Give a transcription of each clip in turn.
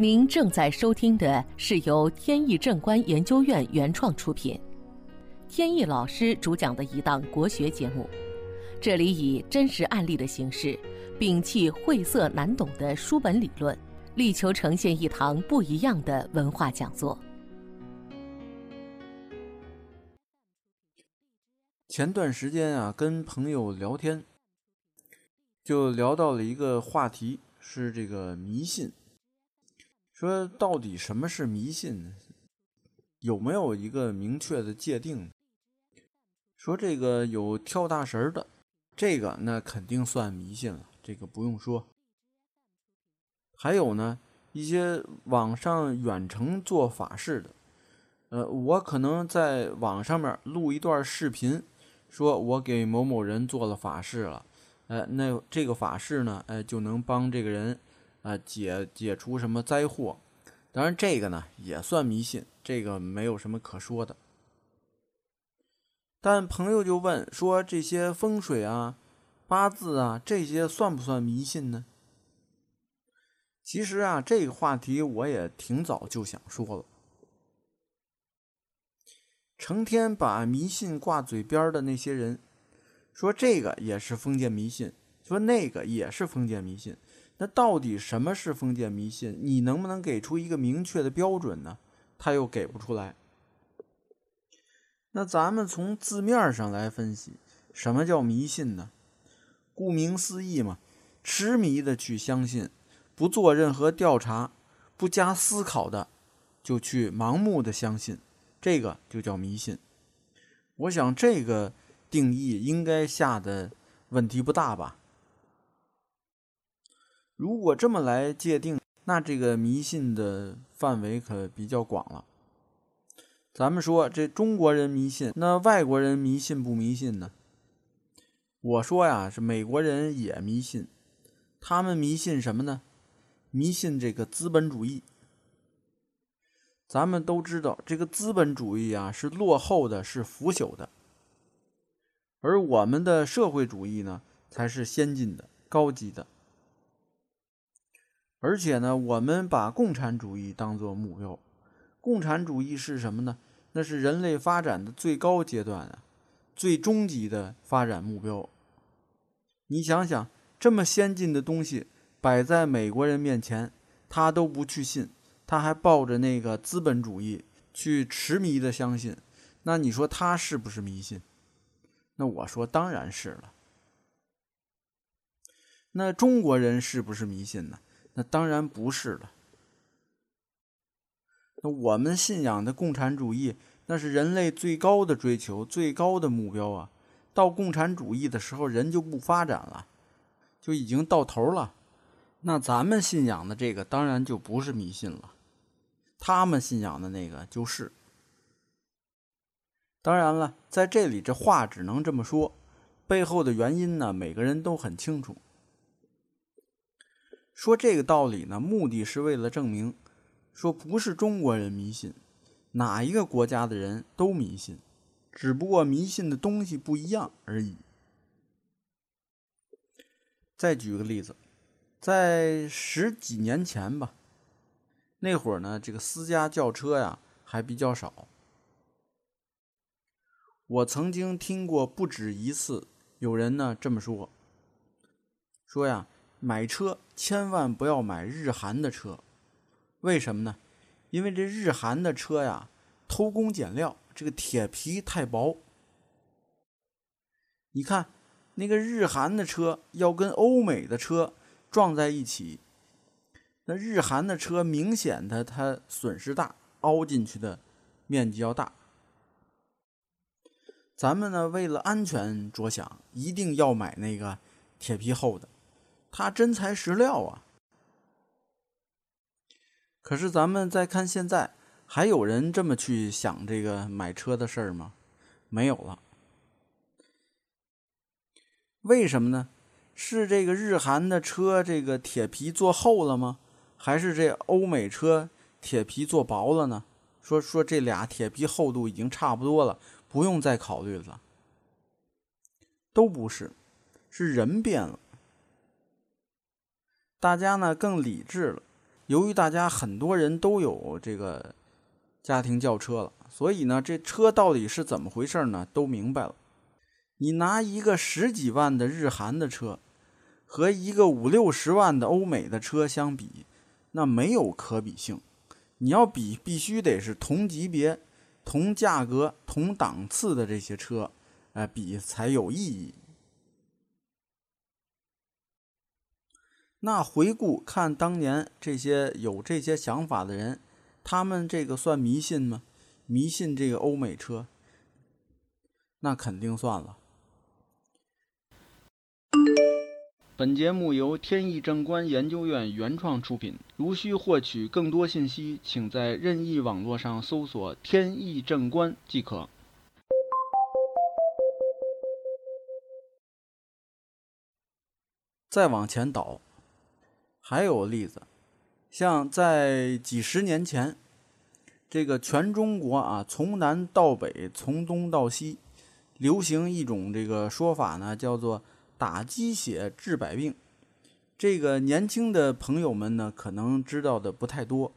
您正在收听的是由天意正观研究院原创出品，天意老师主讲的一档国学节目。这里以真实案例的形式，摒弃晦涩难懂的书本理论，力求呈现一堂不一样的文化讲座。前段时间啊，跟朋友聊天，就聊到了一个话题，是这个迷信。说到底什么是迷信呢？有没有一个明确的界定？说这个有跳大神的，这个那肯定算迷信了，这个不用说。还有呢，一些网上远程做法事的，呃，我可能在网上面录一段视频，说我给某某人做了法事了，呃，那这个法事呢，哎，就能帮这个人。啊，解解除什么灾祸？当然，这个呢也算迷信，这个没有什么可说的。但朋友就问说：“这些风水啊、八字啊，这些算不算迷信呢？”其实啊，这个话题我也挺早就想说了。成天把迷信挂嘴边的那些人，说这个也是封建迷信，说那个也是封建迷信。那到底什么是封建迷信？你能不能给出一个明确的标准呢？他又给不出来。那咱们从字面上来分析，什么叫迷信呢？顾名思义嘛，痴迷的去相信，不做任何调查，不加思考的就去盲目的相信，这个就叫迷信。我想这个定义应该下的问题不大吧。如果这么来界定，那这个迷信的范围可比较广了。咱们说这中国人迷信，那外国人迷信不迷信呢？我说呀，是美国人也迷信，他们迷信什么呢？迷信这个资本主义。咱们都知道，这个资本主义啊是落后的，是腐朽的，而我们的社会主义呢才是先进的、高级的。而且呢，我们把共产主义当做目标。共产主义是什么呢？那是人类发展的最高阶段啊，最终极的发展目标。你想想，这么先进的东西摆在美国人面前，他都不去信，他还抱着那个资本主义去痴迷的相信。那你说他是不是迷信？那我说当然是了。那中国人是不是迷信呢？那当然不是了。那我们信仰的共产主义，那是人类最高的追求、最高的目标啊！到共产主义的时候，人就不发展了，就已经到头了。那咱们信仰的这个，当然就不是迷信了。他们信仰的那个就是。当然了，在这里这话只能这么说，背后的原因呢，每个人都很清楚。说这个道理呢，目的是为了证明，说不是中国人迷信，哪一个国家的人都迷信，只不过迷信的东西不一样而已。再举个例子，在十几年前吧，那会儿呢，这个私家轿车呀还比较少，我曾经听过不止一次有人呢这么说，说呀。买车千万不要买日韩的车，为什么呢？因为这日韩的车呀，偷工减料，这个铁皮太薄。你看那个日韩的车要跟欧美的车撞在一起，那日韩的车明显的它损失大，凹进去的面积要大。咱们呢，为了安全着想，一定要买那个铁皮厚的。他真材实料啊！可是咱们再看现在，还有人这么去想这个买车的事儿吗？没有了。为什么呢？是这个日韩的车这个铁皮做厚了吗？还是这欧美车铁皮做薄了呢？说说这俩铁皮厚度已经差不多了，不用再考虑了。都不是，是人变了。大家呢更理智了，由于大家很多人都有这个家庭轿车了，所以呢，这车到底是怎么回事呢？都明白了。你拿一个十几万的日韩的车和一个五六十万的欧美的车相比，那没有可比性。你要比，必须得是同级别、同价格、同档次的这些车，呃，比才有意义。那回顾看当年这些有这些想法的人，他们这个算迷信吗？迷信这个欧美车？那肯定算了。本节目由天意正观研究院原创出品。如需获取更多信息，请在任意网络上搜索“天意正观”即可。再往前倒，还有例子，像在几十年前，这个全中国啊，从南到北，从东到西，流行一种这个说法呢，叫做。打鸡血治百病，这个年轻的朋友们呢，可能知道的不太多。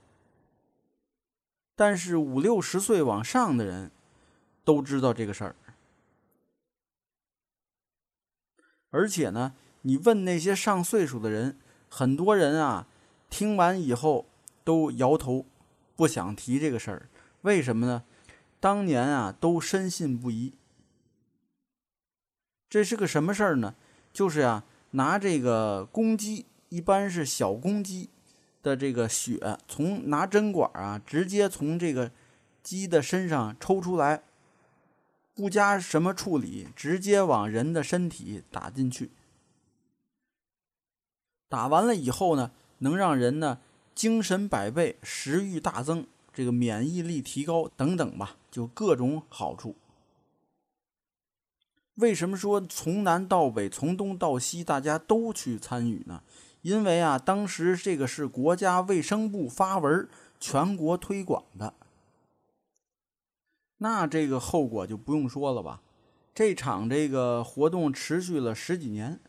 但是五六十岁往上的人，都知道这个事儿。而且呢，你问那些上岁数的人，很多人啊，听完以后都摇头，不想提这个事儿。为什么呢？当年啊，都深信不疑。这是个什么事儿呢？就是呀，拿这个公鸡，一般是小公鸡的这个血，从拿针管啊，直接从这个鸡的身上抽出来，不加什么处理，直接往人的身体打进去。打完了以后呢，能让人呢精神百倍、食欲大增、这个免疫力提高等等吧，就各种好处。为什么说从南到北，从东到西，大家都去参与呢？因为啊，当时这个是国家卫生部发文全国推广的，那这个后果就不用说了吧。这场这个活动持续了十几年，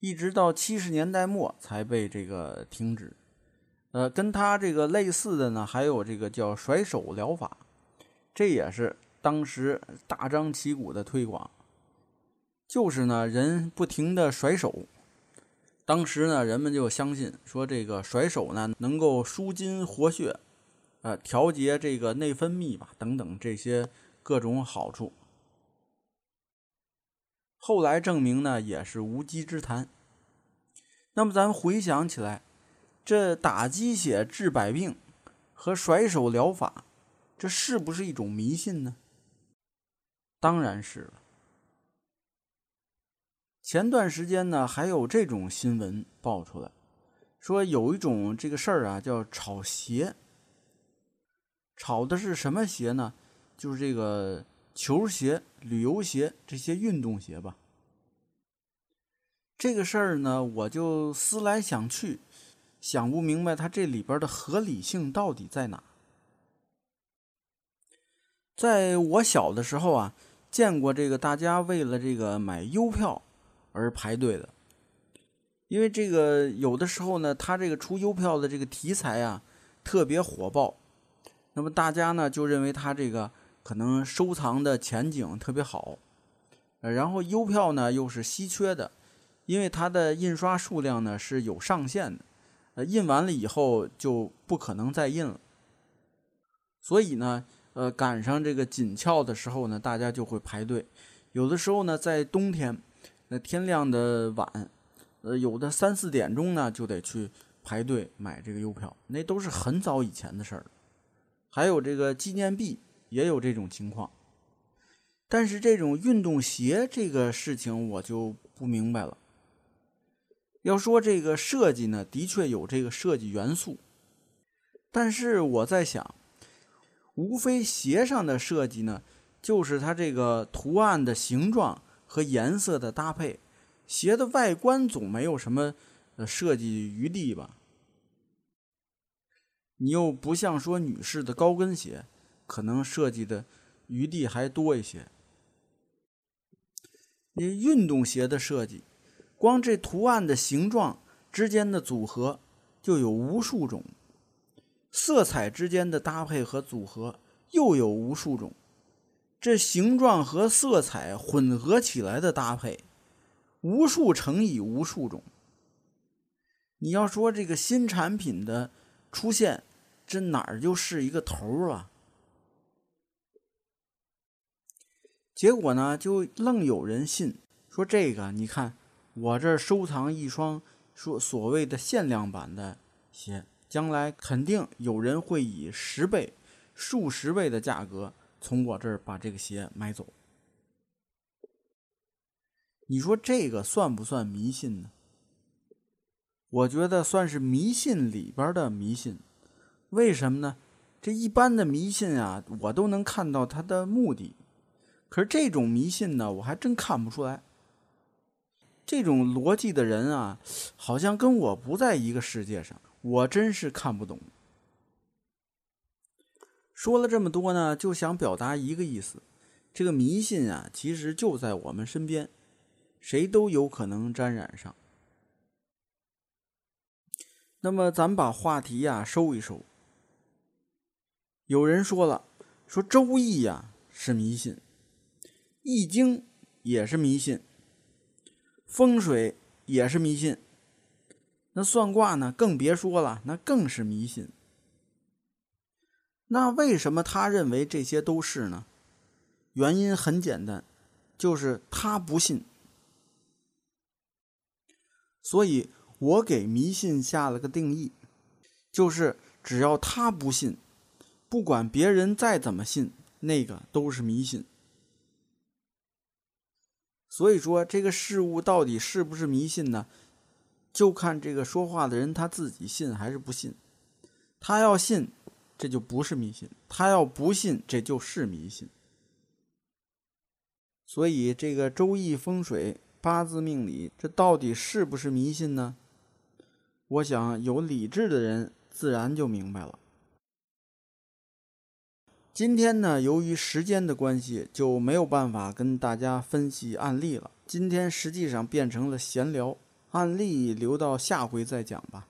一直到七十年代末才被这个停止。呃，跟他这个类似的呢，还有这个叫甩手疗法，这也是。当时大张旗鼓的推广，就是呢，人不停的甩手。当时呢，人们就相信说，这个甩手呢能够舒筋活血，呃，调节这个内分泌吧，等等这些各种好处。后来证明呢，也是无稽之谈。那么，咱们回想起来，这打鸡血治百病和甩手疗法，这是不是一种迷信呢？当然是了。前段时间呢，还有这种新闻爆出来，说有一种这个事儿啊，叫炒鞋。炒的是什么鞋呢？就是这个球鞋、旅游鞋这些运动鞋吧。这个事儿呢，我就思来想去，想不明白它这里边的合理性到底在哪。在我小的时候啊。见过这个大家为了这个买邮票而排队的，因为这个有的时候呢，他这个出邮票的这个题材啊特别火爆，那么大家呢就认为他这个可能收藏的前景特别好，呃，然后邮票呢又是稀缺的，因为它的印刷数量呢是有上限的，呃，印完了以后就不可能再印了，所以呢。呃，赶上这个紧俏的时候呢，大家就会排队。有的时候呢，在冬天，那天亮的晚，呃，有的三四点钟呢，就得去排队买这个邮票。那都是很早以前的事儿。还有这个纪念币也有这种情况。但是这种运动鞋这个事情我就不明白了。要说这个设计呢，的确有这个设计元素，但是我在想。无非鞋上的设计呢，就是它这个图案的形状和颜色的搭配，鞋的外观总没有什么设计余地吧？你又不像说女士的高跟鞋，可能设计的余地还多一些。你运动鞋的设计，光这图案的形状之间的组合，就有无数种，色彩之间的搭配和组合又有无数种，这形状和色彩混合起来的搭配，无数乘以无数种。你要说这个新产品的出现，这哪儿就是一个头啊？结果呢，就愣有人信，说这个你看，我这收藏一双说所谓的限量版的鞋，将来肯定有人会以十倍、数十倍的价格从我这儿把这个鞋买走。你说这个算不算迷信呢？我觉得算是迷信里边的迷信。为什么呢？这一般的迷信啊，我都能看到它的目的。可是这种迷信呢，我还真看不出来。这种逻辑的人啊，好像跟我不在一个世界上，我真是看不懂。说了这么多呢，就想表达一个意思：这个迷信啊，其实就在我们身边，谁都有可能沾染上。那么，咱们把话题呀收一收。有人说了，说《周易》呀是迷信。易经也是迷信，风水也是迷信，那算卦呢？更别说了，那更是迷信。那为什么他认为这些都是呢？原因很简单，就是他不信。所以我给迷信下了个定义，就是只要他不信，不管别人再怎么信，那个都是迷信。所以说，这个事物到底是不是迷信呢？就看这个说话的人他自己信还是不信。他要信，这就不是迷信；他要不信，这就是迷信。所以，这个周易风水、八字命理，这到底是不是迷信呢？我想，有理智的人自然就明白了。今天呢，由于时间的关系，就没有办法跟大家分析案例了。今天实际上变成了闲聊，案例留到下回再讲吧。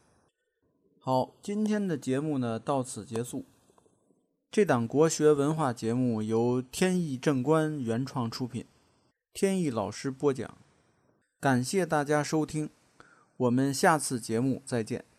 好，今天的节目呢到此结束。这档国学文化节目由天意正观原创出品，天意老师播讲。感谢大家收听，我们下次节目再见。